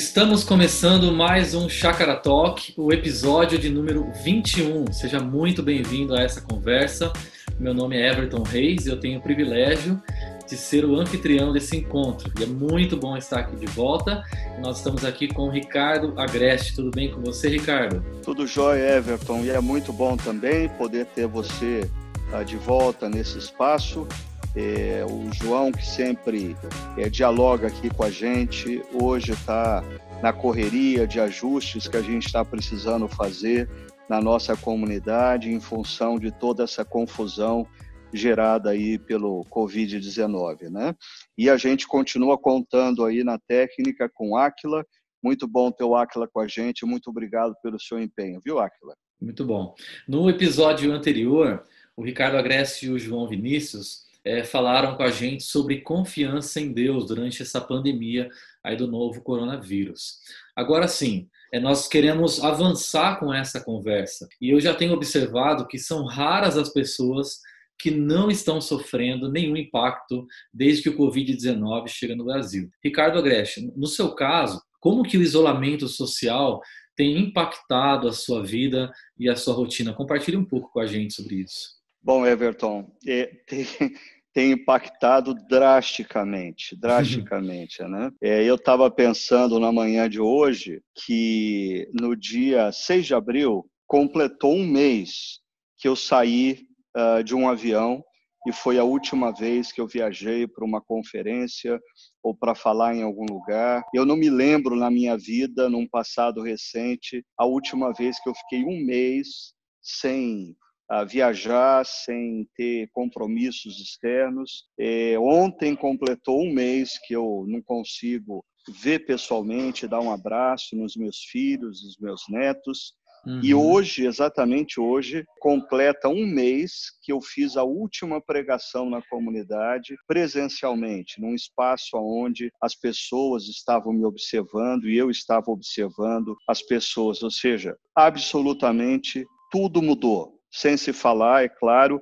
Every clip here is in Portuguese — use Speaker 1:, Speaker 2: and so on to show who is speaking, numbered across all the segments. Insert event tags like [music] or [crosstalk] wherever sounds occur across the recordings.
Speaker 1: Estamos começando mais um Chakra Talk, o episódio de número 21. Seja muito bem-vindo a essa conversa. Meu nome é Everton Reis e eu tenho o privilégio de ser o anfitrião desse encontro. E é muito bom estar aqui de volta. Nós estamos aqui com o Ricardo Agreste. Tudo bem com você, Ricardo?
Speaker 2: Tudo jóia, Everton. E é muito bom também poder ter você uh, de volta nesse espaço. É, o João, que sempre é, dialoga aqui com a gente, hoje está na correria de ajustes que a gente está precisando fazer na nossa comunidade em função de toda essa confusão gerada aí pelo Covid-19, né? E a gente continua contando aí na técnica com Aquila. Muito bom ter o Aquila com a gente. Muito obrigado pelo seu empenho, viu, Aquila?
Speaker 1: Muito bom. No episódio anterior, o Ricardo Agreste e o João Vinícius é, falaram com a gente sobre confiança em Deus durante essa pandemia aí do novo coronavírus. Agora sim, é, nós queremos avançar com essa conversa e eu já tenho observado que são raras as pessoas que não estão sofrendo nenhum impacto desde que o Covid-19 chega no Brasil. Ricardo Agreste, no seu caso, como que o isolamento social tem impactado a sua vida e a sua rotina? Compartilhe um pouco com a gente sobre isso.
Speaker 2: Bom, Everton, é, tem, [laughs] tem, impactado drasticamente, [laughs] drasticamente, né? É, eu estava pensando na manhã de hoje que no dia 6 de abril completou um mês que eu saí uh, de um avião e foi a última vez que eu viajei para uma conferência ou para falar em algum lugar. Eu não me lembro na minha vida, num passado recente, a última vez que eu fiquei um mês sem a viajar sem ter compromissos externos. É, ontem completou um mês que eu não consigo ver pessoalmente, dar um abraço nos meus filhos, nos meus netos. Uhum. E hoje, exatamente hoje, completa um mês que eu fiz a última pregação na comunidade presencialmente, num espaço onde as pessoas estavam me observando e eu estava observando as pessoas. Ou seja, absolutamente tudo mudou sem se falar, é claro,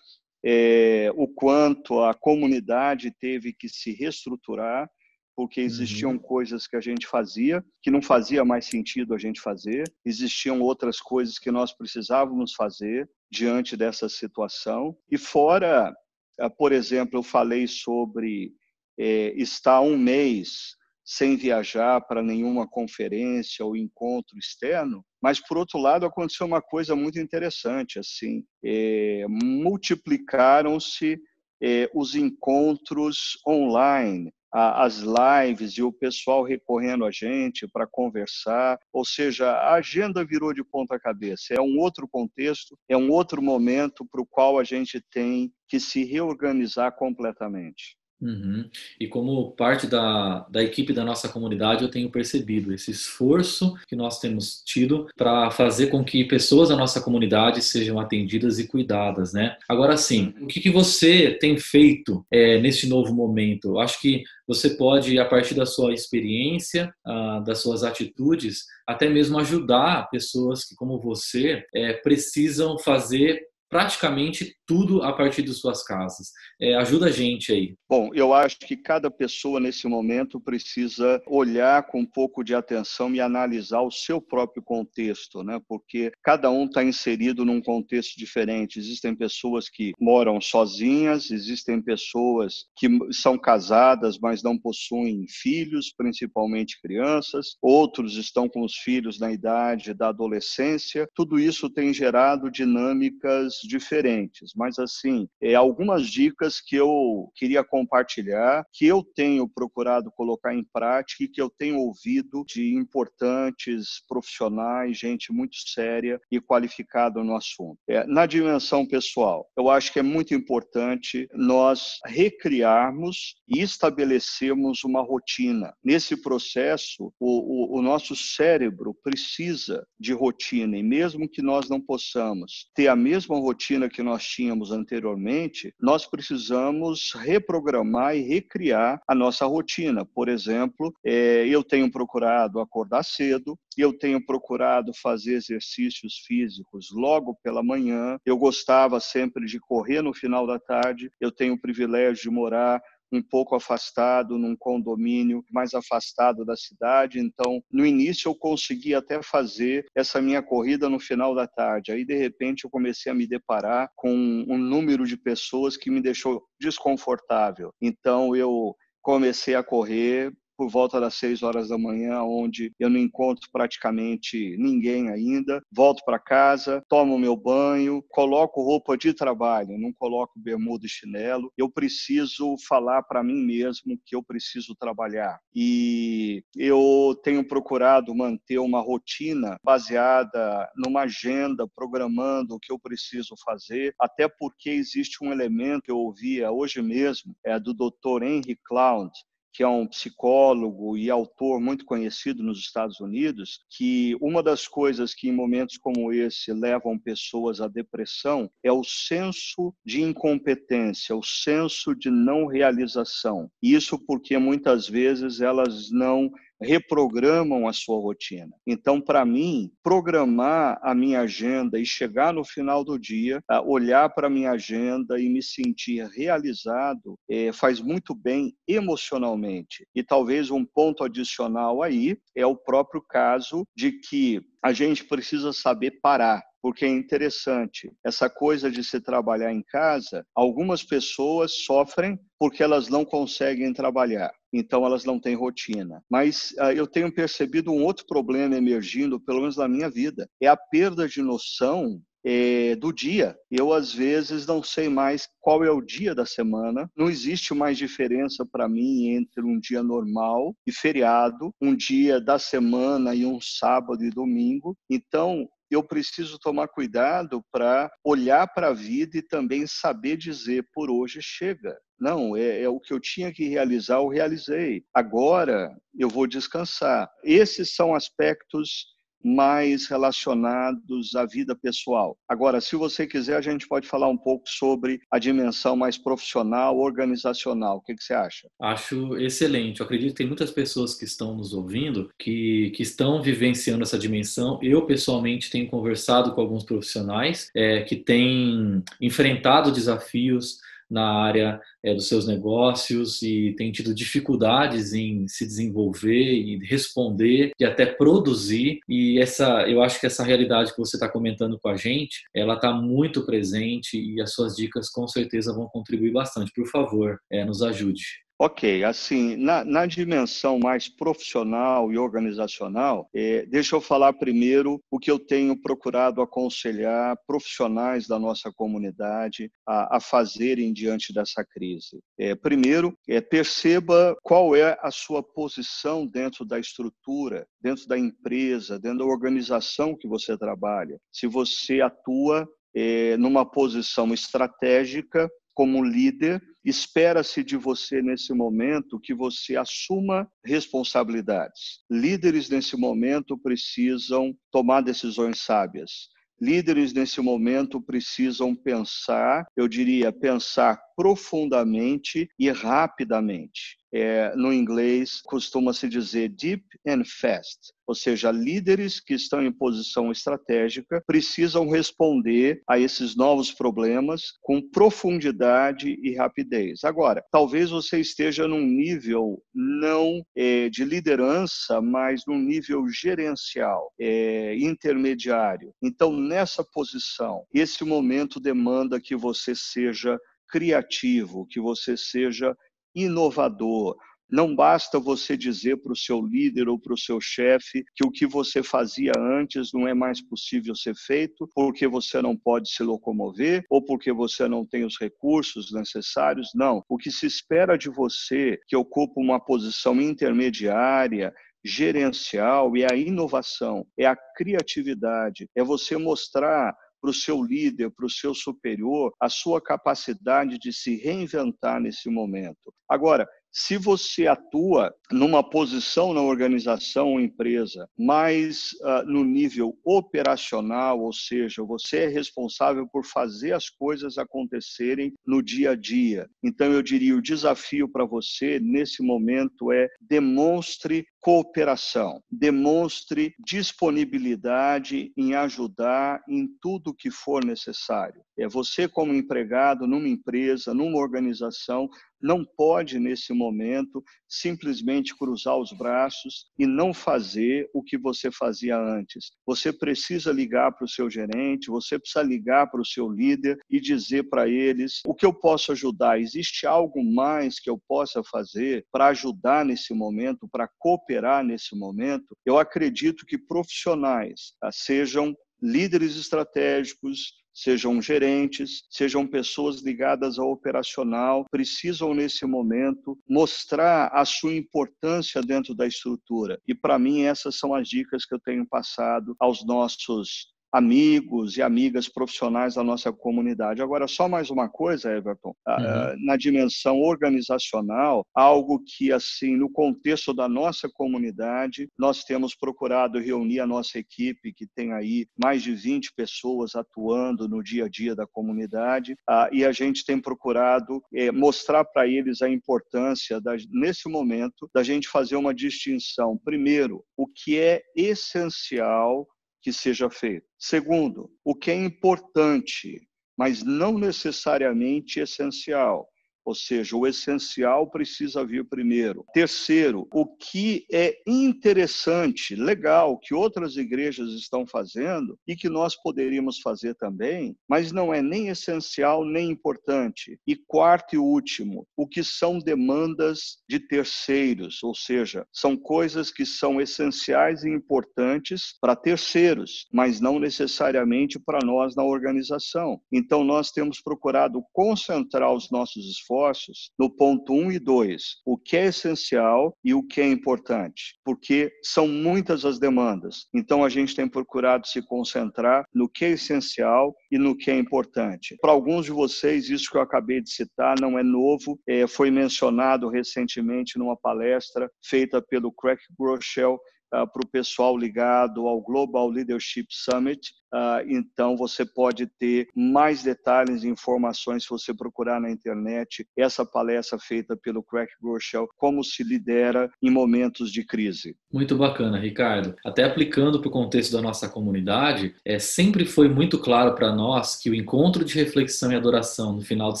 Speaker 2: é, o quanto a comunidade teve que se reestruturar, porque existiam uhum. coisas que a gente fazia que não fazia mais sentido a gente fazer, existiam outras coisas que nós precisávamos fazer diante dessa situação. E fora, eh, por exemplo, eu falei sobre é, estar um mês sem viajar para nenhuma conferência ou encontro externo, mas por outro lado aconteceu uma coisa muito interessante, assim, é, multiplicaram-se é, os encontros online, a, as lives e o pessoal recorrendo a gente para conversar, ou seja, a agenda virou de ponta cabeça. É um outro contexto, é um outro momento para o qual a gente tem que se reorganizar completamente.
Speaker 1: Uhum. E como parte da, da equipe da nossa comunidade, eu tenho percebido esse esforço que nós temos tido para fazer com que pessoas da nossa comunidade sejam atendidas e cuidadas, né? Agora sim, o que, que você tem feito é, neste novo momento? Eu acho que você pode, a partir da sua experiência, ah, das suas atitudes, até mesmo ajudar pessoas que, como você, é, precisam fazer praticamente tudo a partir de suas casas. É, ajuda a gente aí.
Speaker 2: Bom, eu acho que cada pessoa nesse momento precisa olhar com um pouco de atenção e analisar o seu próprio contexto, né? Porque cada um está inserido num contexto diferente. Existem pessoas que moram sozinhas, existem pessoas que são casadas, mas não possuem filhos, principalmente crianças. Outros estão com os filhos na idade da adolescência. Tudo isso tem gerado dinâmicas diferentes, mas assim, é, algumas dicas que eu queria compartilhar, que eu tenho procurado colocar em prática e que eu tenho ouvido de importantes profissionais, gente muito séria e qualificada no assunto. É, na dimensão pessoal, eu acho que é muito importante nós recriarmos e estabelecermos uma rotina. Nesse processo, o, o, o nosso cérebro precisa de rotina e mesmo que nós não possamos ter a mesma rotina rotina que nós tínhamos anteriormente, nós precisamos reprogramar e recriar a nossa rotina. Por exemplo, é, eu tenho procurado acordar cedo, eu tenho procurado fazer exercícios físicos logo pela manhã, eu gostava sempre de correr no final da tarde, eu tenho o privilégio de morar um pouco afastado, num condomínio mais afastado da cidade. Então, no início eu consegui até fazer essa minha corrida no final da tarde. Aí, de repente, eu comecei a me deparar com um número de pessoas que me deixou desconfortável. Então, eu comecei a correr por volta das seis horas da manhã, onde eu não encontro praticamente ninguém ainda. Volto para casa, tomo meu banho, coloco roupa de trabalho, não coloco bermuda e chinelo. Eu preciso falar para mim mesmo que eu preciso trabalhar. E eu tenho procurado manter uma rotina baseada numa agenda, programando o que eu preciso fazer, até porque existe um elemento que eu ouvia hoje mesmo, é do Dr. Henry Cloud, que é um psicólogo e autor muito conhecido nos Estados Unidos, que uma das coisas que em momentos como esse levam pessoas à depressão é o senso de incompetência, o senso de não realização. Isso porque muitas vezes elas não reprogramam a sua rotina. Então, para mim, programar a minha agenda e chegar no final do dia, olhar para a minha agenda e me sentir realizado, é, faz muito bem emocionalmente. E talvez um ponto adicional aí é o próprio caso de que a gente precisa saber parar porque é interessante. Essa coisa de se trabalhar em casa, algumas pessoas sofrem porque elas não conseguem trabalhar, então elas não têm rotina. Mas uh, eu tenho percebido um outro problema emergindo, pelo menos na minha vida, é a perda de noção é, do dia. Eu, às vezes, não sei mais qual é o dia da semana. Não existe mais diferença para mim entre um dia normal e feriado, um dia da semana e um sábado e domingo. Então, eu preciso tomar cuidado para olhar para a vida e também saber dizer por hoje chega. Não, é, é, o que eu tinha que realizar, eu realizei. Agora eu vou descansar. Esses são aspectos mais relacionados à vida pessoal. Agora, se você quiser, a gente pode falar um pouco sobre a dimensão mais profissional, organizacional. O que, que você acha?
Speaker 1: Acho excelente. Eu acredito que tem muitas pessoas que estão nos ouvindo que, que estão vivenciando essa dimensão. Eu, pessoalmente, tenho conversado com alguns profissionais é, que têm enfrentado desafios na área é, dos seus negócios e tem tido dificuldades em se desenvolver e responder e até produzir. E essa, eu acho que essa realidade que você está comentando com a gente, ela está muito presente e as suas dicas com certeza vão contribuir bastante. Por favor, é, nos ajude.
Speaker 2: Ok, assim, na, na, dimensão mais profissional e organizacional, é, deixa eu falar primeiro o que eu tenho procurado aconselhar profissionais da nossa comunidade a, a fazerem diante dessa crise. É, primeiro, é, perceba qual é a sua posição dentro da estrutura, dentro da empresa, dentro da organização que você trabalha. Se você atua é, numa posição estratégica como líder, espera-se de você nesse momento que você assuma responsabilidades. Líderes nesse momento precisam tomar decisões sábias. Líderes nesse momento precisam pensar, eu diria, pensar profundamente e rapidamente. É, no inglês costuma-se dizer deep and fast, ou seja, líderes que estão em posição estratégica precisam responder a esses novos problemas com profundidade e rapidez. Agora, talvez você esteja num nível não é, de liderança, mas num nível gerencial, é, intermediário. Então, nessa posição, esse momento demanda que você seja criativo, que você seja inovador. Não basta você dizer para o seu líder ou para o seu chefe que o que você fazia antes não é mais possível ser feito porque você não pode se locomover ou porque você não tem os recursos necessários. Não. O que se espera de você, que ocupa uma posição intermediária, gerencial, é a inovação, é a criatividade, é você mostrar para o seu líder, para o seu superior, a sua capacidade de se reinventar nesse momento. Agora, se você atua numa posição na organização ou empresa mais uh, no nível operacional, ou seja, você é responsável por fazer as coisas acontecerem no dia a dia. Então, eu diria: o desafio para você nesse momento é demonstre cooperação, demonstre disponibilidade em ajudar em tudo que for necessário. É você como empregado numa empresa, numa organização, não pode nesse momento simplesmente cruzar os braços e não fazer o que você fazia antes. Você precisa ligar para o seu gerente, você precisa ligar para o seu líder e dizer para eles o que eu posso ajudar. Existe algo mais que eu possa fazer para ajudar nesse momento, para cooperar nesse momento? Eu acredito que profissionais ah, sejam líderes estratégicos, sejam gerentes, sejam pessoas ligadas ao operacional, precisam nesse momento mostrar a sua importância dentro da estrutura. E para mim essas são as dicas que eu tenho passado aos nossos amigos e amigas profissionais da nossa comunidade. Agora, só mais uma coisa, Everton, ah, uhum. Ah, na dimensão organizacional, algo que, assim, no contexto da nossa comunidade, nós temos procurado reunir a nossa equipe, que tem aí mais de 20 pessoas atuando no dia a dia da comunidade, ah, e a gente tem procurado eh, mostrar para eles a importância, da, nesse momento, da gente fazer uma distinção. Primeiro, o que é essencial que seja feito. Segundo, o que é importante, mas não necessariamente essencial ou seja, o essencial precisa vir primeiro. Terceiro, o que é interessante, legal, que outras igrejas estão fazendo e que nós poderíamos fazer também, mas não é nem essencial nem importante. E quarto e último, o que são demandas de terceiros, ou seja, são coisas que são essenciais e importantes para terceiros, mas não necessariamente para nós na organização. Então, nós temos procurado concentrar os nossos esforços esforços no ponto 1 um e 2, o que é essencial e o que é importante, porque são muitas as demandas. Então a gente tem procurado se concentrar no que é essencial e no que é importante. Para alguns de vocês, isso que eu acabei de citar não é novo, é, foi mencionado recentemente numa palestra feita pelo Craig Groeschel uh, para o pessoal ligado ao Global Leadership Summit. Uh, então, você pode ter mais detalhes e informações se você procurar na internet essa palestra feita pelo Craig Groeschel, como se lidera em momentos de crise.
Speaker 1: Muito bacana, Ricardo. Até aplicando para o contexto da nossa comunidade, é, sempre foi muito claro para nós que o encontro de reflexão e adoração no final de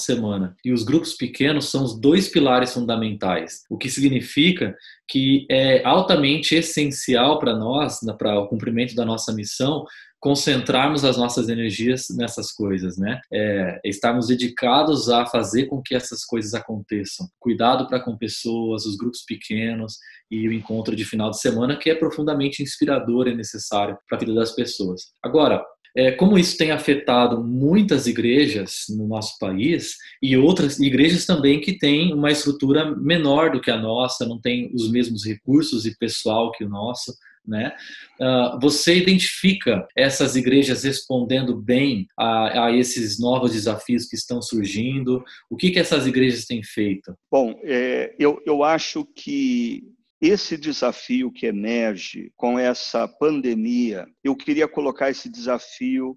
Speaker 1: semana e os grupos pequenos são os dois pilares fundamentais, o que significa que é altamente essencial para nós, para o cumprimento da nossa missão, concentrarmos as nossas energias nessas coisas, né? É, estarmos dedicados a fazer com que essas coisas aconteçam. Cuidado para com pessoas, os grupos pequenos e o encontro de final de semana, que é profundamente inspirador e necessário para a vida das pessoas. Agora, é, como isso tem afetado muitas igrejas no nosso país e outras igrejas também que têm uma estrutura menor do que a nossa, não tem os mesmos recursos e pessoal que o nosso, né? Uh, você identifica essas igrejas respondendo bem a, a, esses novos desafios que estão surgindo? O que, que essas igrejas têm feito?
Speaker 2: Bom, é, eu, eu acho que esse desafio que emerge com essa pandemia, eu queria colocar esse desafio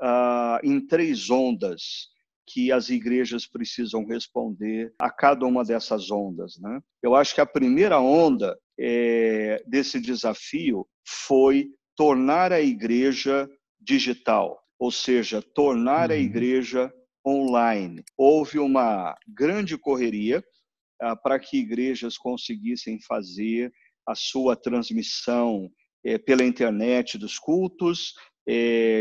Speaker 2: uh, em três ondas que as igrejas precisam responder a cada uma dessas ondas. Né? Eu acho que a primeira onda é, desse desafio foi tornar a igreja digital, ou seja, tornar uhum. a igreja online. Houve uma grande correria ah, para que igrejas conseguissem fazer a sua transmissão eh, pela internet dos cultos,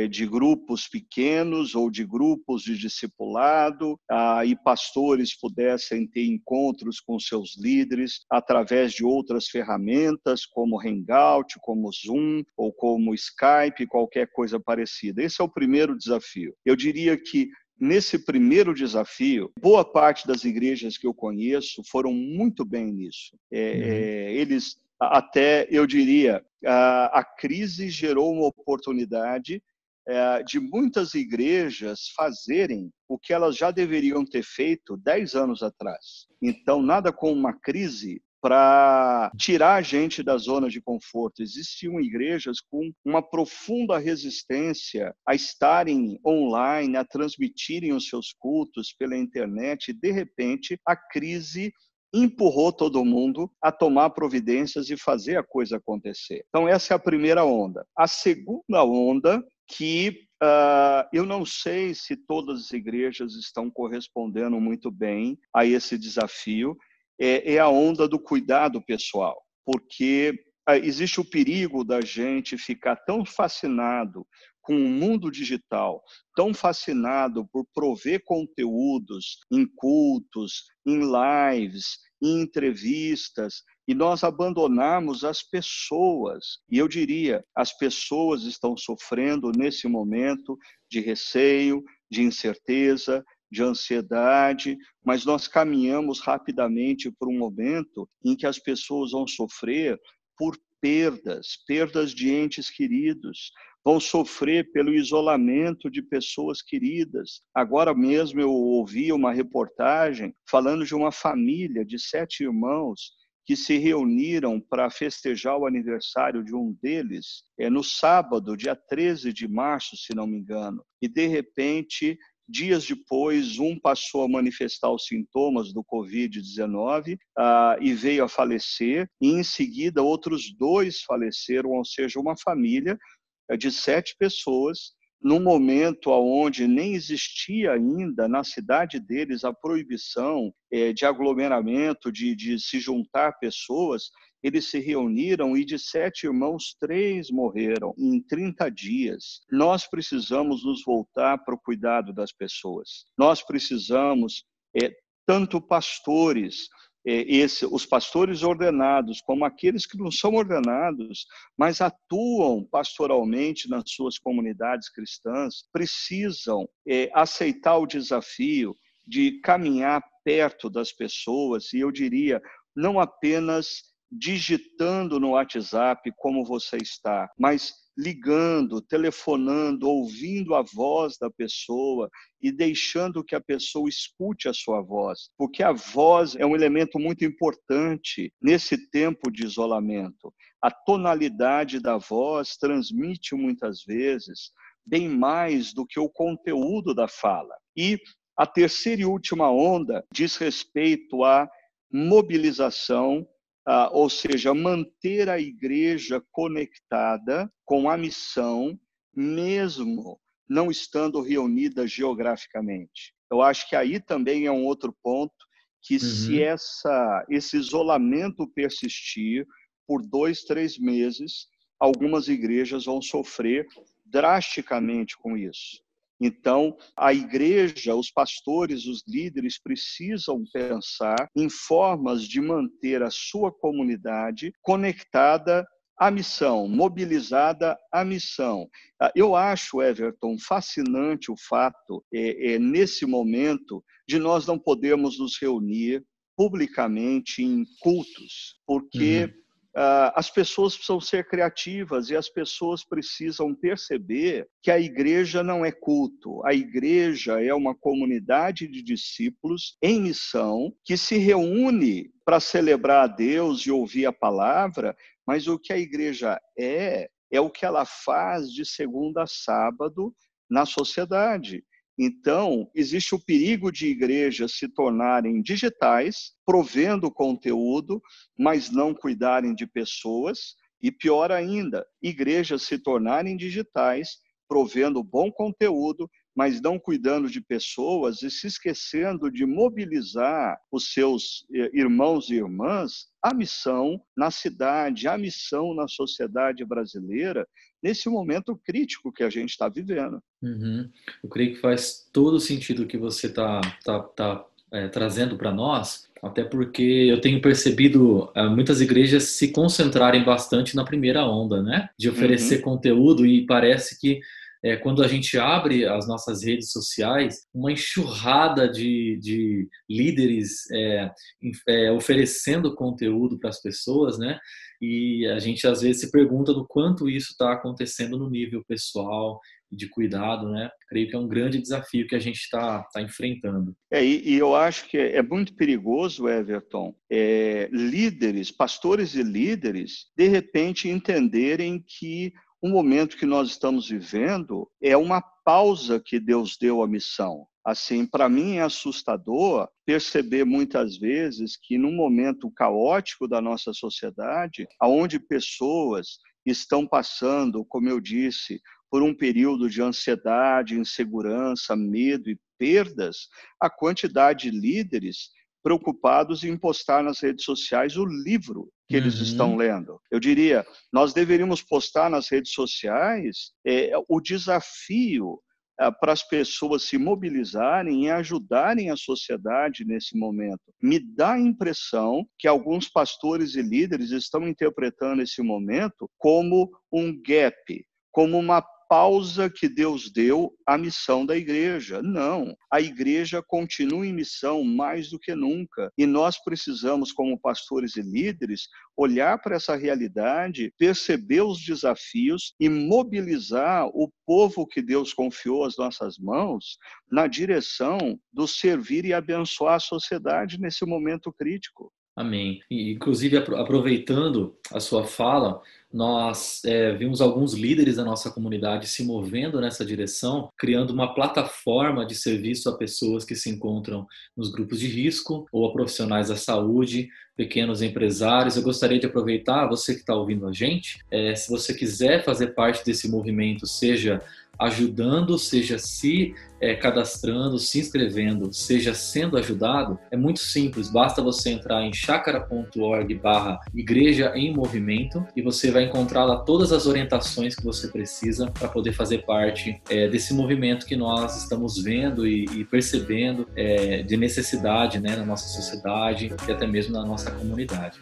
Speaker 2: de grupos pequenos ou de grupos de discipulado, ah, e pastores pudessem ter encontros com seus líderes através de outras ferramentas, como Hangout, como Zoom ou como Skype, qualquer coisa parecida. Esse é o primeiro desafio. Eu diria que Nesse primeiro desafio, boa parte das igrejas que eu conheço foram muito bem nisso. É, uhum. é, eles, até eu diria, a, crise gerou uma oportunidade é, de muitas igrejas fazerem o que elas já deveriam ter feito dez anos atrás. Então, nada como uma crise para tirar a gente da zona de conforto. Existiam igrejas com uma profunda resistência a estarem online, a transmitirem os seus cultos pela internet, e de repente a crise empurrou todo mundo a tomar providências e fazer a coisa acontecer. Então, essa é a primeira onda. A segunda onda, que uh, eu não sei se todas as igrejas estão correspondendo muito bem a esse desafio, é, é a onda do cuidado pessoal, porque uh, existe o perigo da gente ficar tão fascinado com o mundo digital, tão fascinado por prover conteúdos em cultos, em lives, em entrevistas, e nós abandonarmos as pessoas. E eu diria, as pessoas estão sofrendo nesse momento de receio, de incerteza, de ansiedade, mas nós caminhamos rapidamente para um momento em que as pessoas vão sofrer por perdas, perdas de entes queridos, vão sofrer pelo isolamento de pessoas queridas. Agora mesmo eu ouvi uma reportagem falando de uma família de sete irmãos que se reuniram para festejar o aniversário de um deles é, no sábado, dia 13 de março, se não me engano. E, de repente, dias depois, um passou a manifestar os sintomas do Covid-19 ah, e veio a falecer, e em seguida, outros dois faleceram, ou seja, uma família de sete pessoas, num momento onde nem existia ainda na cidade deles a proibição é, de aglomeramento, de, de se juntar pessoas, eles se reuniram e de sete irmãos, três morreram em 30 dias. Nós precisamos nos voltar para o cuidado das pessoas. Nós precisamos, é, tanto pastores, é, esse, os pastores ordenados, como aqueles que não são ordenados, mas atuam pastoralmente nas suas comunidades cristãs, precisam é, aceitar o desafio de caminhar perto das pessoas, e eu diria, não apenas digitando no WhatsApp como você está, mas ligando, telefonando, ouvindo a voz da pessoa e deixando que a pessoa escute a sua voz, porque a voz é um elemento muito importante nesse tempo de isolamento. A tonalidade da voz transmite muitas vezes bem mais do que o conteúdo da fala. E a terceira e última onda diz respeito à mobilização ah, ou seja, manter a igreja conectada com a missão, mesmo não estando reunida geograficamente. Eu acho que aí também é um outro ponto que uhum. se essa, esse isolamento persistir por dois, três meses, algumas igrejas vão sofrer drasticamente com isso. Então, a igreja, os pastores, os líderes precisam pensar em formas de manter a sua comunidade conectada à missão, mobilizada à missão. Ah, eu acho, Everton, fascinante o fato, é, é, nesse momento, de nós não podermos nos reunir publicamente em cultos, porque uhum. Uh, as pessoas precisam ser criativas e as pessoas precisam perceber que a igreja não é culto. A igreja é uma comunidade de discípulos em missão que se reúne para celebrar a Deus e ouvir a palavra, mas o que a igreja é, é o que ela faz de segunda a sábado na sociedade. Então, existe o perigo de igrejas se tornarem digitais, provendo conteúdo, mas não cuidarem de pessoas, e pior ainda, igrejas se tornarem digitais, provendo bom conteúdo, mas não cuidando de pessoas e se esquecendo de mobilizar os seus eh, irmãos e irmãs à missão na cidade, à missão na sociedade brasileira, nesse momento crítico que a gente está vivendo.
Speaker 1: Uhum. Eu creio que faz todo sentido o que você está tá, tá, é, trazendo para nós, até porque eu tenho percebido é, muitas igrejas se concentrarem bastante na primeira onda, né? De oferecer uhum. conteúdo e parece que é, quando a gente abre as nossas redes sociais, uma enxurrada de, de líderes é, é, oferecendo conteúdo para as pessoas, né? E a gente às vezes se pergunta do quanto isso está acontecendo no nível pessoal e de cuidado, né? Creio que é um grande desafio que a gente está tá enfrentando.
Speaker 2: É, e, e, eu acho que é muito perigoso, Everton, é, líderes, pastores e líderes, de repente entenderem que o momento que nós estamos vivendo é uma pausa que Deus deu à missão. Assim, para mim é assustador perceber muitas vezes que num momento caótico da nossa sociedade, aonde pessoas estão passando, como eu disse, por um período de ansiedade, insegurança, medo e perdas, a quantidade de líderes preocupados em postar nas redes sociais o livro que eles uhum. estão lendo. Eu diria, nós deveríamos postar nas redes sociais é, o desafio é, para as pessoas se mobilizarem e ajudarem a sociedade nesse momento. Me dá a impressão que alguns pastores e líderes estão interpretando esse momento como um gap, como uma pausa que Deus deu à missão da igreja. Não, a igreja continua em missão mais do que nunca. E nós precisamos, como pastores e líderes, olhar para essa realidade, perceber os desafios e mobilizar o povo que Deus confiou às nossas mãos na direção do servir e abençoar a sociedade nesse momento crítico.
Speaker 1: Amém. E, inclusive, aproveitando a sua fala, nós é, vimos alguns líderes da nossa comunidade se movendo nessa direção, criando uma plataforma de serviço a pessoas que se encontram nos grupos de risco ou a profissionais da saúde, pequenos empresários. Eu gostaria de aproveitar, você que está ouvindo a gente, é, se você quiser fazer parte desse movimento, seja ajudando, seja se é, cadastrando, se inscrevendo, seja sendo ajudado, é muito simples. Basta você entrar em chacara.org barra igreja em movimento e você vai encontrar lá todas as orientações que você precisa para poder fazer parte é, desse movimento que nós estamos vendo e, e percebendo é, de necessidade né, na nossa sociedade e até mesmo na nossa comunidade.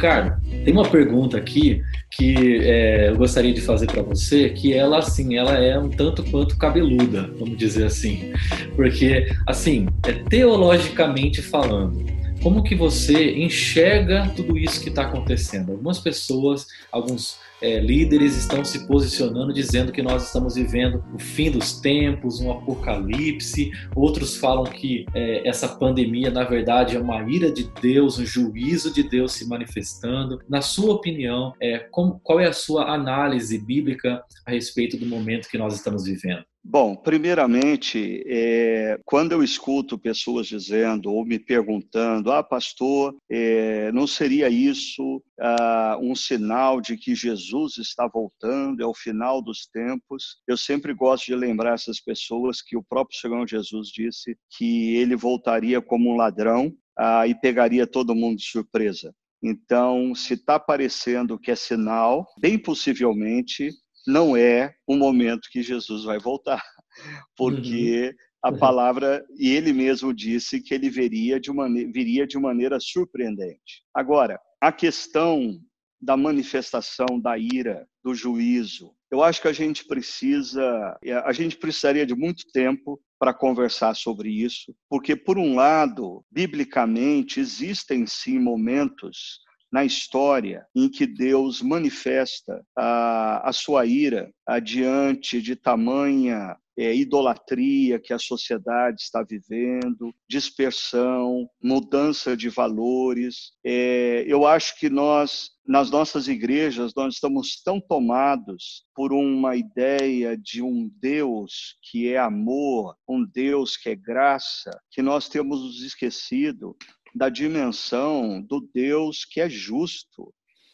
Speaker 1: Ricardo, tem uma pergunta aqui que é, eu gostaria de fazer para você, que ela assim, ela é um tanto quanto cabeluda, vamos dizer assim, porque assim, é teologicamente falando, como que você enxerga tudo isso que está acontecendo? Algumas pessoas, alguns é, líderes estão se posicionando dizendo que nós estamos vivendo o fim dos tempos, um apocalipse. Outros falam que é, essa pandemia, na verdade, é uma ira de Deus, um juízo de Deus se manifestando. Na sua opinião, é, como, qual é a sua análise bíblica a respeito do momento que nós estamos vivendo?
Speaker 2: Bom, primeiramente, é, quando eu escuto pessoas dizendo ou me perguntando, ah, pastor, é, não seria isso ah, um sinal de que Jesus está voltando, é o final dos tempos? Eu sempre gosto de lembrar essas pessoas que o próprio Senhor Jesus disse que ele voltaria como um ladrão ah, e pegaria todo mundo de surpresa. Então, se está parecendo que é sinal, bem possivelmente não é o momento que Jesus vai voltar, [laughs] porque uhum. a palavra, e ele mesmo disse que ele viria de, maneira, viria de maneira surpreendente. Agora, a questão da manifestação da ira, do juízo, eu acho que a gente precisa, a gente precisaria de muito tempo para conversar sobre isso, porque, por um lado, biblicamente, existem sim momentos na história em que Deus manifesta a, a sua ira diante de tamanha é, idolatria que a sociedade está vivendo, dispersão, mudança de valores. É, eu acho que nós, nas nossas igrejas, nós estamos tão tomados por uma ideia de um Deus que é amor, um Deus que é graça, que nós temos nos esquecido da dimensão do Deus que é justo,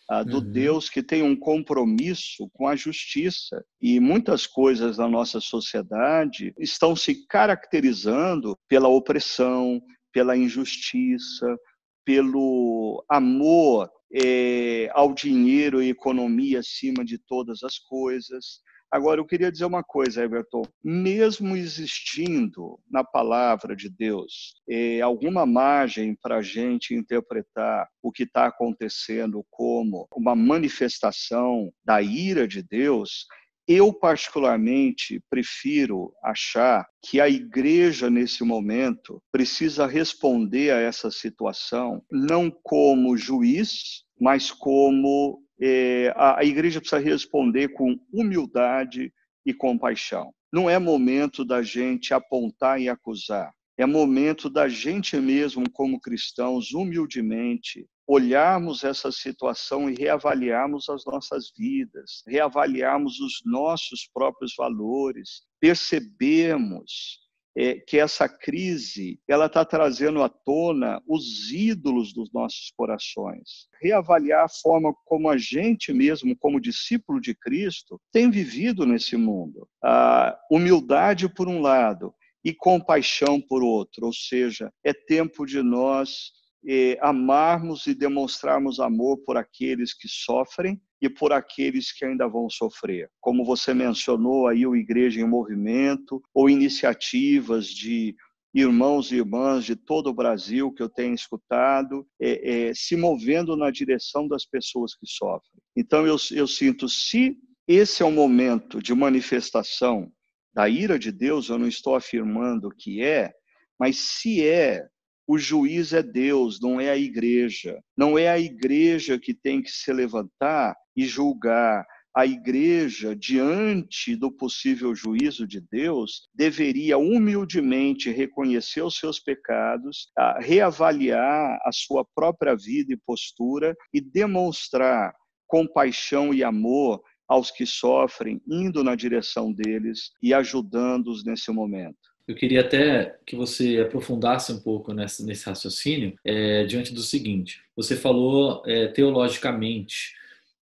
Speaker 2: ah, do uhum. Deus que tem um compromisso com a justiça. E muitas coisas na nossa sociedade estão se caracterizando pela opressão, pela injustiça, pelo amor é, ao dinheiro e economia acima de todas as coisas. Agora, eu queria dizer uma coisa, Everton. Mesmo existindo na palavra de Deus eh, alguma margem para a gente interpretar o que está acontecendo como uma manifestação da ira de Deus, eu, particularmente, prefiro achar que a igreja, nesse momento, precisa responder a essa situação não como juiz, mas como é, a, a igreja precisa responder com humildade e compaixão. Não é momento da gente apontar e acusar. é momento da gente mesmo, como cristãos, humildemente, olharmos essa situação e reavaliarmos as nossas vidas, reavaliarmos os nossos próprios valores, percebermos é, que essa crise ela está trazendo à tona os ídolos dos nossos corações. Reavaliar a forma como a gente mesmo, como discípulo de Cristo, tem vivido nesse mundo. A humildade por um lado e compaixão por outro, ou seja, é tempo de nós eh, amarmos e demonstrarmos amor por aqueles que sofrem e por aqueles que ainda vão sofrer. Como você mencionou aí, o Igreja em Movimento, ou iniciativas de irmãos e irmãs de todo o Brasil que eu tenho escutado, é, é, se movendo na direção das pessoas que sofrem. Então, eu, eu sinto, se esse é o momento de manifestação da ira de Deus, eu não estou afirmando que é, mas se é, o juiz é Deus, não é a igreja. Não é a igreja que tem que se levantar e julgar. A igreja, diante do possível juízo de Deus, deveria humildemente reconhecer os seus pecados, reavaliar a sua própria vida e postura e demonstrar compaixão e amor aos que sofrem, indo na direção deles e ajudando-os nesse momento.
Speaker 1: Eu queria até que você aprofundasse um pouco nesse, nesse raciocínio é, diante do seguinte: você falou é, teologicamente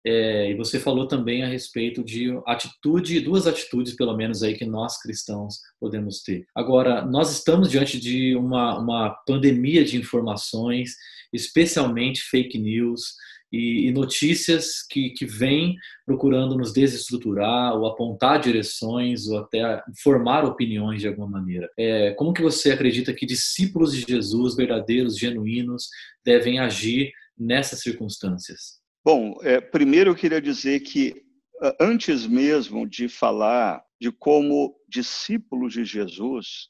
Speaker 1: é, e você falou também a respeito de atitude, duas atitudes pelo menos aí que nós cristãos podemos ter. Agora, nós estamos diante de uma, uma pandemia de informações, especialmente fake news e, e notícias que, que vêm procurando nos desestruturar ou apontar direções ou até formar opiniões de alguma maneira. É, como que você acredita que discípulos de Jesus, verdadeiros, genuínos, devem agir nessas circunstâncias?
Speaker 2: Bom, é, primeiro eu queria dizer que antes mesmo de falar de como discípulos de Jesus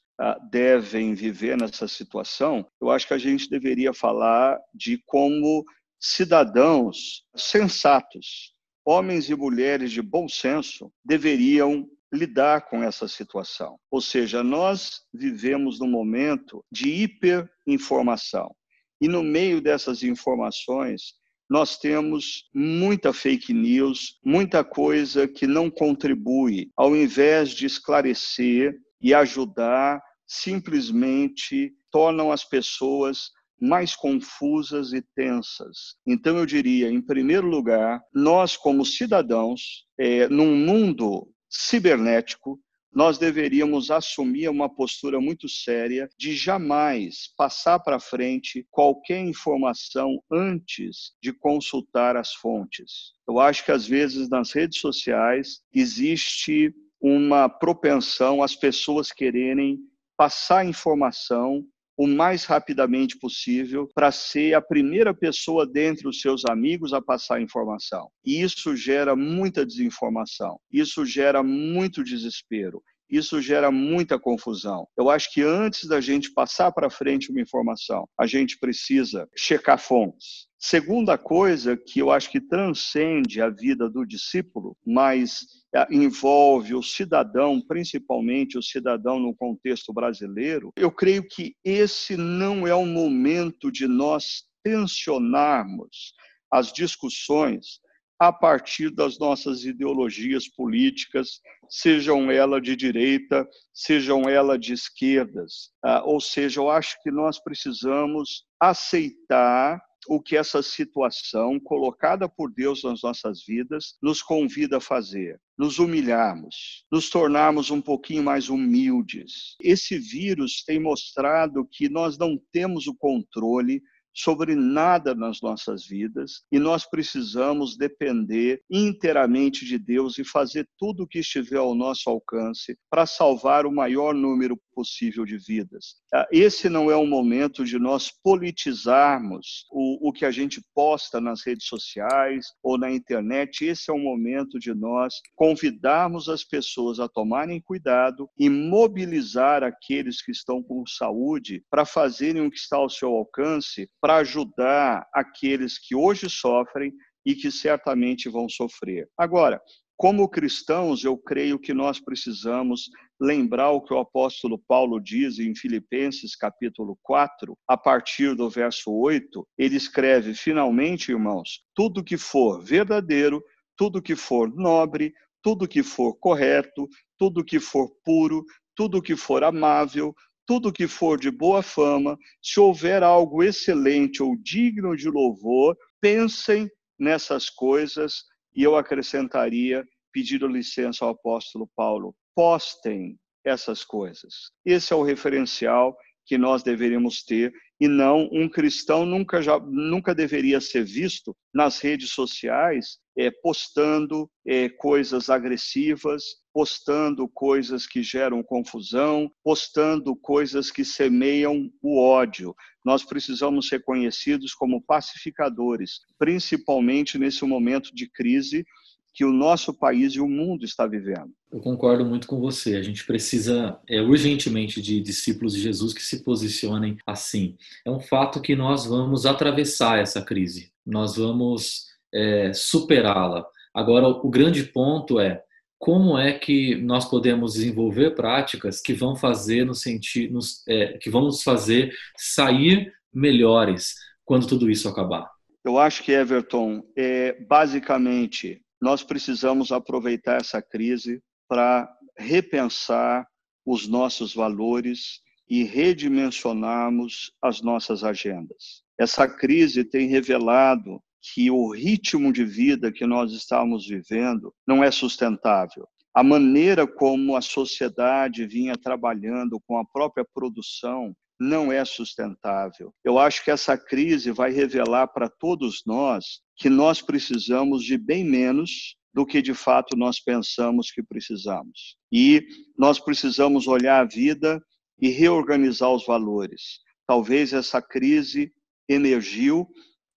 Speaker 2: devem viver nessa situação, eu acho que a gente deveria falar de como cidadãos sensatos, homens e mulheres de bom senso, deveriam lidar com essa situação. Ou seja, nós vivemos num momento de hiperinformação. E no meio dessas informações, nós temos muita fake news, muita coisa que não contribui, ao invés de esclarecer e ajudar, simplesmente tornam as pessoas mais confusas e tensas. Então, eu diria, em primeiro lugar, nós, como cidadãos, é, num mundo cibernético, nós deveríamos assumir uma postura muito séria de jamais passar para frente qualquer informação antes de consultar as fontes. Eu acho que às vezes nas redes sociais existe uma propensão às pessoas quererem passar informação o mais rapidamente possível para ser a primeira pessoa dentre os seus amigos a passar informação. E isso gera muita desinformação, isso gera muito desespero. Isso gera muita confusão. Eu acho que antes da gente passar para frente uma informação, a gente precisa checar fontes. Segunda coisa que eu acho que transcende a vida do discípulo, mas envolve o cidadão, principalmente o cidadão no contexto brasileiro, eu creio que esse não é o momento de nós tensionarmos as discussões a partir das nossas ideologias políticas, sejam elas de direita, sejam elas de esquerdas. Ah, ou seja, eu acho que nós precisamos aceitar o que essa situação colocada por Deus nas nossas vidas nos convida a fazer. Nos humilharmos, nos tornarmos um pouquinho mais humildes. Esse vírus tem mostrado que nós não temos o controle sobre nada nas nossas vidas e nós precisamos depender inteiramente de Deus e fazer tudo o que estiver ao nosso alcance para salvar o maior número possível de vidas. Ah, esse não é um momento de nós politizarmos o, o que a gente posta nas redes sociais ou na internet. Esse é um momento de nós convidarmos as pessoas a tomarem cuidado e mobilizar aqueles que estão com saúde para fazerem o que está ao seu alcance para ajudar aqueles que hoje sofrem e que certamente vão sofrer. Agora, Como cristãos, eu creio que nós precisamos lembrar o que o apóstolo Paulo diz em Filipenses capítulo 4, a partir do verso 8, ele escreve: "Finalmente, irmãos, tudo que for verdadeiro, tudo que for nobre, tudo que for correto, tudo que for puro, tudo que for amável, tudo que for de boa fama, se houver algo excelente ou digno de louvor, pensem nessas coisas, e eu acrescentaria, pedindo licença ao apóstolo Paulo, postem essas coisas. Esse é o referencial que nós deveríamos ter e não um cristão nunca já nunca deveria ser visto nas redes sociais é, postando é, coisas agressivas, postando coisas que geram confusão, postando coisas que semeiam o ódio. Nós precisamos ser conhecidos como pacificadores, principalmente nesse momento de crise que o nosso país e o mundo está vivendo.
Speaker 1: Eu concordo muito com você. A gente precisa é, urgentemente de discípulos de Jesus que se posicionem assim. É um fato que nós vamos atravessar essa crise, nós vamos é, superá-la. Agora, o grande ponto é como é que nós podemos desenvolver práticas que vão fazer no sentido, é, que vão nos fazer sair melhores quando tudo isso acabar.
Speaker 2: Eu acho que Everton, é, basicamente nós precisamos aproveitar essa crise para repensar os nossos valores e redimensionarmos as nossas agendas. Essa crise tem revelado que o ritmo de vida que nós estamos vivendo não é sustentável. A maneira como a sociedade vinha trabalhando com a própria produção não é sustentável. Eu acho que essa crise vai revelar para todos nós que nós precisamos de bem menos do que de fato nós pensamos que precisamos. E nós precisamos olhar a vida e reorganizar os valores. Talvez essa crise emergiu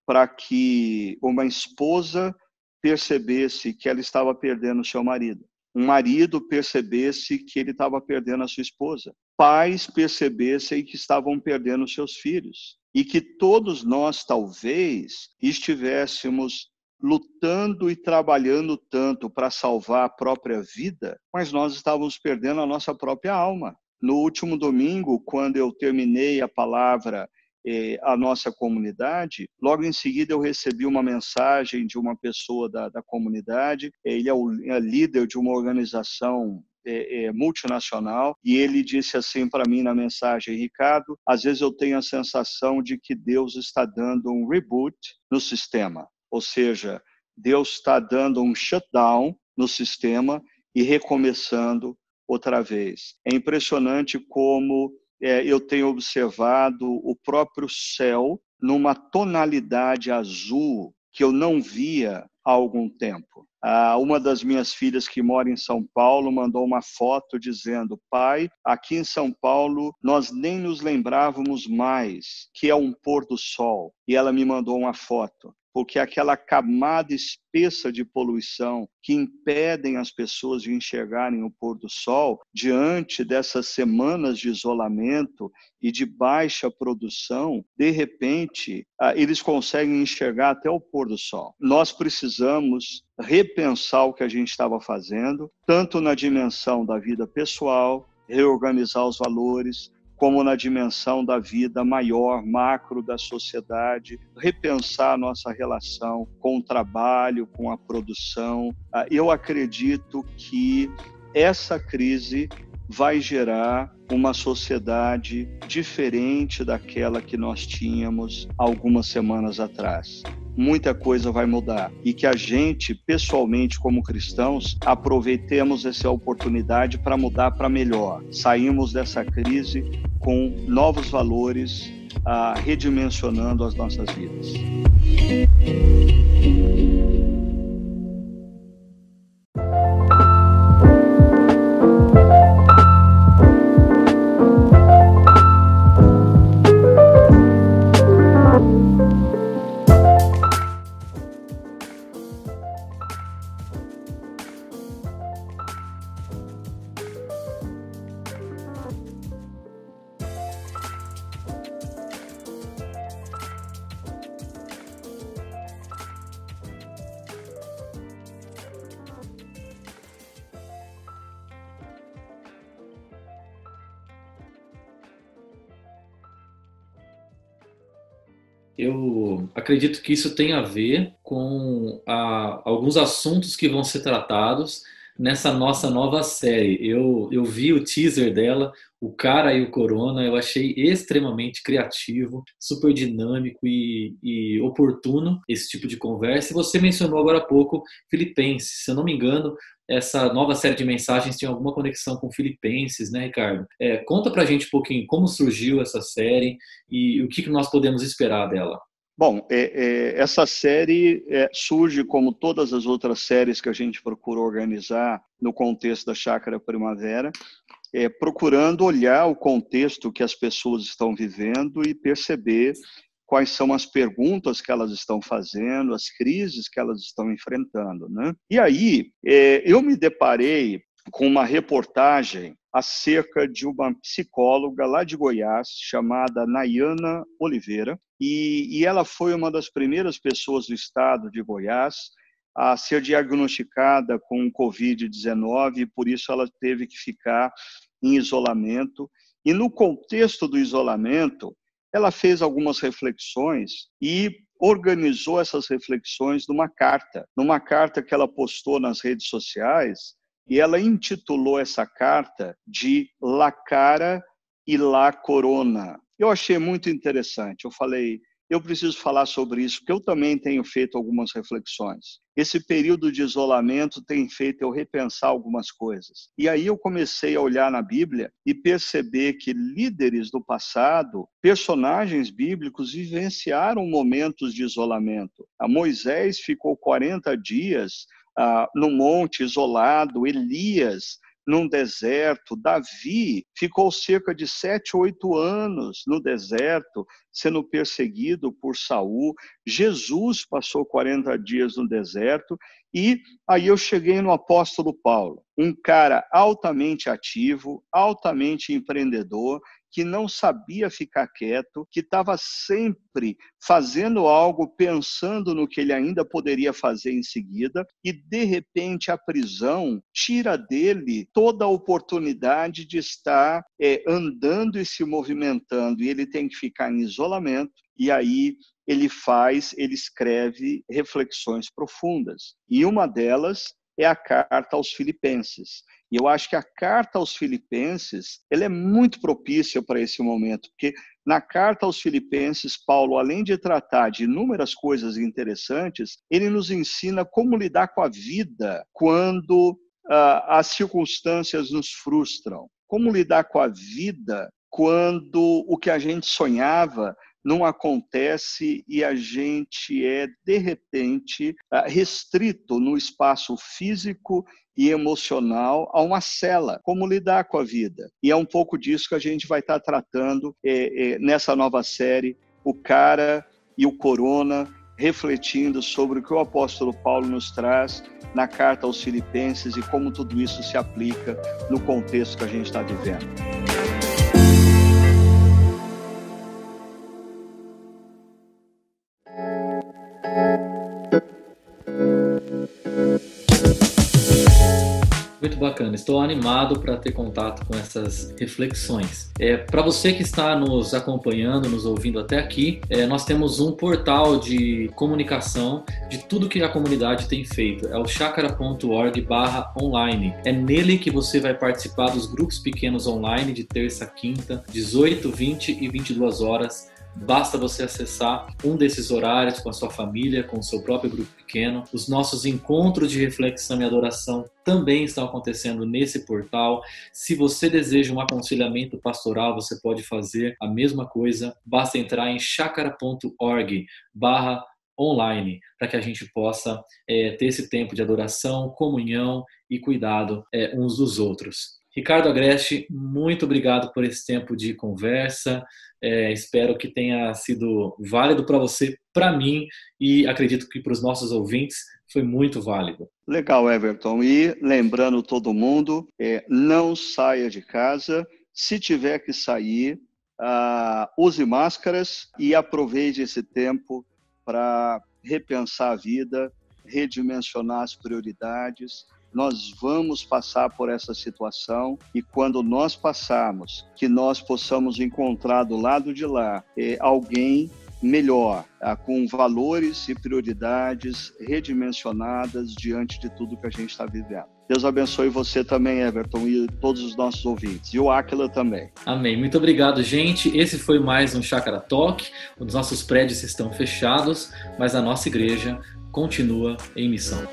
Speaker 2: para que uma esposa percebesse que ela estava perdendo seu marido um marido percebesse que ele estava perdendo a sua esposa, pais percebessem que estavam perdendo seus filhos, e que todos nós talvez estivéssemos lutando e trabalhando tanto para salvar a própria vida, mas nós estávamos perdendo a nossa própria alma. No último domingo, quando eu terminei a palavra eh, a nossa comunidade. Logo em seguida, eu recebi uma mensagem de uma pessoa da, da comunidade. Ele é o é líder de uma organização é, é, multinacional e ele disse assim para mim na mensagem, Ricardo, às vezes eu tenho a sensação de que Deus está dando um reboot no sistema, ou seja, Deus está dando um shutdown no sistema e recomeçando outra vez. É impressionante como é, eu tenho observado o próprio céu numa tonalidade azul que eu não via há algum tempo. Ah, uma das minhas filhas que mora em São Paulo mandou uma foto dizendo: Pai, aqui em São Paulo nós nem nos lembrávamos mais que é um pôr do sol. E ela me mandou uma foto porque aquela camada espessa de poluição que impedem as pessoas de enxergarem o pôr do sol, diante dessas semanas de isolamento e de baixa produção, de repente, ah, eles conseguem enxergar até o pôr do sol. Nós precisamos repensar o que a gente estava fazendo, tanto na dimensão da vida pessoal, reorganizar os valores, como na dimensão da vida maior, macro da sociedade, repensar nossa relação com o trabalho, com a produção. Ah, eu acredito que essa crise vai gerar uma sociedade diferente daquela que nós tínhamos algumas semanas atrás muita coisa vai mudar e que a gente, pessoalmente, como cristãos, aproveitemos essa oportunidade para mudar para melhor. Saímos dessa crise com novos valores, ah, redimensionando as nossas vidas.
Speaker 1: Acredito que isso tem a ver com a, alguns assuntos que vão ser tratados nessa nossa nova série. Eu, eu vi o teaser dela, o cara e o Corona, eu achei extremamente criativo, super dinâmico e, e, oportuno esse tipo de conversa. E você mencionou agora há pouco Filipenses, se eu não me engano, essa nova série de mensagens tinha alguma conexão com Filipenses, né, Ricardo? É, conta pra gente um pouquinho como surgiu essa série e o que, que nós podemos esperar dela.
Speaker 2: Bom, é, é, essa série é, surge como todas as outras séries que a gente procura organizar no contexto da Chácara Primavera, é, procurando olhar o contexto que as pessoas estão vivendo e perceber quais são as perguntas que elas estão fazendo, as crises que elas estão enfrentando. Né? E aí, é, eu me deparei com uma reportagem acerca de uma psicóloga lá de Goiás, chamada Nayana Oliveira, e, e ela foi uma das primeiras pessoas do estado de Goiás a ser diagnosticada com Covid-19 e por isso ela teve que ficar em isolamento. E no contexto do isolamento, ela fez algumas reflexões e organizou essas reflexões numa carta, numa carta que ela postou nas redes sociais, e ela intitulou essa carta de La Cara e La Corona. Eu achei muito interessante. Eu falei, eu preciso falar sobre isso, porque eu também tenho feito algumas reflexões. Esse período de isolamento tem feito eu repensar algumas coisas. E aí eu comecei a olhar na Bíblia e perceber que líderes do passado, personagens bíblicos, vivenciaram momentos de isolamento. A Moisés ficou 40 dias ah, no monte isolado, Elias num deserto, Davi ficou cerca de sete, oito anos no deserto, sendo perseguido por Saul. Jesus passou 40 dias no deserto e aí eu cheguei no apóstolo Paulo, um cara altamente ativo, altamente empreendedor, que não sabia ficar quieto, que estava sempre fazendo algo, pensando no que ele ainda poderia fazer em seguida, e de repente a prisão tira dele toda a oportunidade de estar é, andando e se movimentando, e ele tem que ficar em isolamento, e aí ele faz, ele escreve reflexões profundas. E uma delas é a carta aos Filipenses. E eu acho que a carta aos Filipenses ela é muito propícia para esse momento, porque na carta aos Filipenses, Paulo, além de tratar de inúmeras coisas interessantes, ele nos ensina como lidar com a vida quando uh, as circunstâncias nos frustram, como lidar com a vida quando o que a gente sonhava não acontece e a gente é, de repente, ah, restrito no espaço físico e emocional a uma cela, como lidar com a vida. E é um pouco disso que a gente vai estar tratando é, é, nessa nova série, o cara e o corona, refletindo sobre o que o apóstolo Paulo nos traz na carta aos Filipenses e como tudo isso se aplica no contexto que a gente está vivendo.
Speaker 1: Muito bacana, estou animado para ter contato com essas reflexões. É, para você que está nos acompanhando, nos ouvindo até aqui, é, nós temos um portal de comunicação de tudo que a comunidade tem feito. É o chacara.org/online. É nele que você vai participar dos grupos pequenos online de terça quinta, 18, 20 e 22 horas Basta você acessar um desses horários com a sua família, com o seu próprio grupo pequeno. Os nossos encontros de reflexão e adoração também estão acontecendo nesse portal. Se você deseja um aconselhamento pastoral, você pode fazer a mesma coisa. Basta entrar em chacara.org barra online para que a gente possa é, ter esse tempo de adoração, comunhão e cuidado é, uns dos outros. Ricardo Agreste, muito obrigado por esse tempo de conversa. É, espero que tenha sido válido para você, para mim e acredito que para os nossos ouvintes foi muito válido.
Speaker 2: Legal, Everton. E lembrando todo mundo, é, não saia de casa. Se tiver que sair, uh, use máscaras e aproveite esse tempo para repensar a vida, redimensionar as prioridades nós vamos passar por essa situação e quando nós passarmos, que nós possamos encontrar do lado de lá é, alguém melhor, ah, com valores e prioridades redimensionadas diante de tudo que a gente está vivendo. Deus abençoe você também, Everton, e todos os nossos ouvintes. E o Aquila também.
Speaker 1: Amém. Muito obrigado, gente. Esse foi mais um Chácara Talk. Os nossos prédios estão fechados, mas a nossa igreja continua em missão.